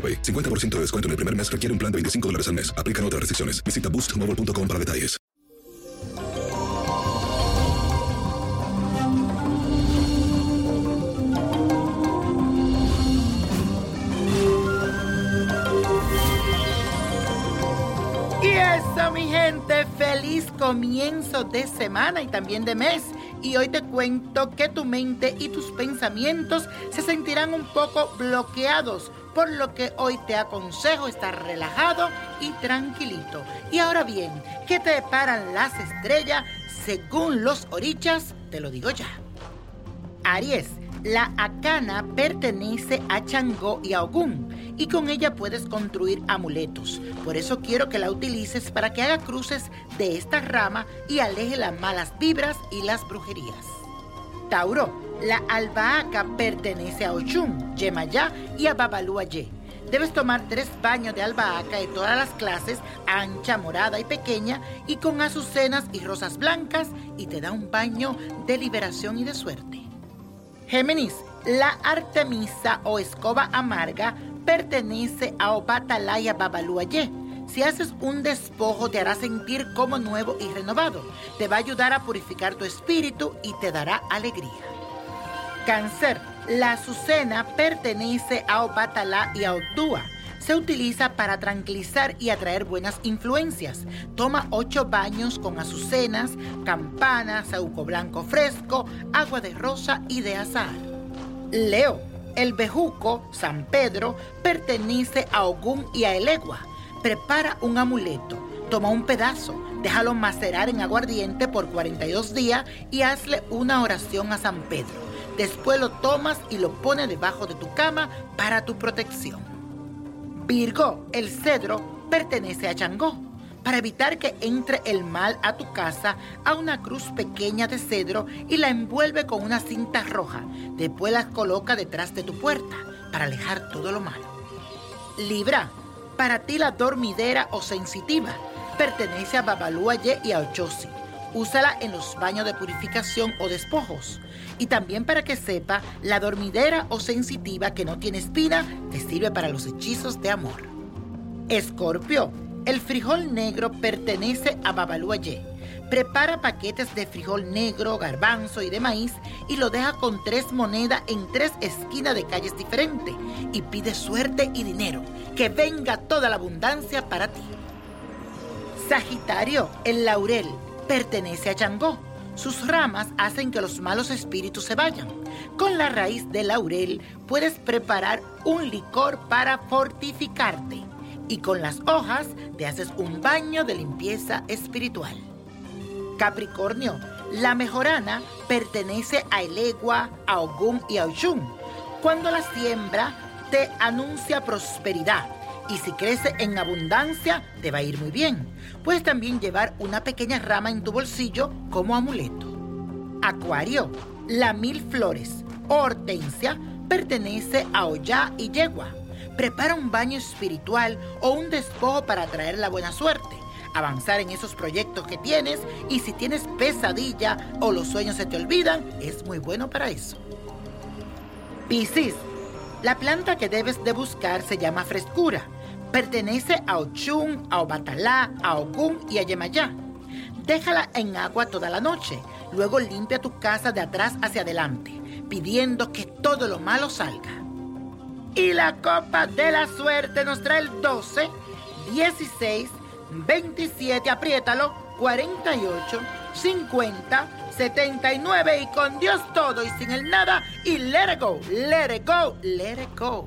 AroPay. 50% de descuento en el primer mes requiere un plan de 25 dólares al mes. Aplican otras restricciones. Visita boostmobile.com para detalles. Y eso, mi gente, feliz comienzo de semana y también de mes. Y hoy te cuento que tu mente y tus pensamientos se sentirán un poco bloqueados, por lo que hoy te aconsejo estar relajado y tranquilito. Y ahora bien, ¿qué te deparan las estrellas según los orichas? Te lo digo ya. Aries, la acana pertenece a Changó y a Ogún y con ella puedes construir amuletos. Por eso quiero que la utilices para que haga cruces de esta rama y aleje las malas vibras y las brujerías. Tauro, la albahaca pertenece a Ochun, Yemayá y a Babaluayé. Debes tomar tres baños de albahaca de todas las clases, ancha, morada y pequeña, y con azucenas y rosas blancas, y te da un baño de liberación y de suerte. Géminis, la artemisa o escoba amarga pertenece a Obatalaya Babaluayé. Si haces un despojo te hará sentir como nuevo y renovado. Te va a ayudar a purificar tu espíritu y te dará alegría. Cáncer, la azucena pertenece a Obatalá y a Odúa. Se utiliza para tranquilizar y atraer buenas influencias. Toma ocho baños con azucenas, campana, saúco blanco fresco, agua de rosa y de azahar. Leo, el bejuco, San Pedro, pertenece a Ogún y a Elegua. Prepara un amuleto, toma un pedazo, déjalo macerar en aguardiente por 42 días y hazle una oración a San Pedro. Después lo tomas y lo pones debajo de tu cama para tu protección. Virgo, el cedro, pertenece a Changó. Para evitar que entre el mal a tu casa, a una cruz pequeña de cedro y la envuelve con una cinta roja. Después la coloca detrás de tu puerta para alejar todo lo malo. Libra, para ti la dormidera o sensitiva pertenece a Babaluaye y a Ochosi. Úsala en los baños de purificación o despojos. Y también para que sepa, la dormidera o sensitiva que no tiene espina te sirve para los hechizos de amor. Escorpio, el frijol negro pertenece a Babaluaye. Prepara paquetes de frijol negro, garbanzo y de maíz y lo deja con tres monedas en tres esquinas de calles diferentes y pide suerte y dinero. Que venga toda la abundancia para ti. Sagitario, el laurel, pertenece a Changó. Sus ramas hacen que los malos espíritus se vayan. Con la raíz de laurel puedes preparar un licor para fortificarte. y con las hojas te haces un baño de limpieza espiritual. Capricornio, la mejorana pertenece a Elegua, a Ogún y a Oshun. Cuando la siembra te anuncia prosperidad y si crece en abundancia te va a ir muy bien. Puedes también llevar una pequeña rama en tu bolsillo como amuleto. Acuario, la mil flores, hortensia, pertenece a Oya y Yegua. Prepara un baño espiritual o un despojo para traer la buena suerte, avanzar en esos proyectos que tienes y si tienes pesadilla o los sueños se te olvidan, es muy bueno para eso. Piscis, la planta que debes de buscar se llama frescura. Pertenece a Ochun, a Obatalá, a Ogún y a Yemayá. Déjala en agua toda la noche. Luego limpia tu casa de atrás hacia adelante, pidiendo que todo lo malo salga. Y la copa de la suerte nos trae el 12, 16, 27, apriétalo, 48, 50, 79 y con Dios todo y sin el nada y let it go, let it go, let it go.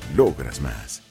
logras más.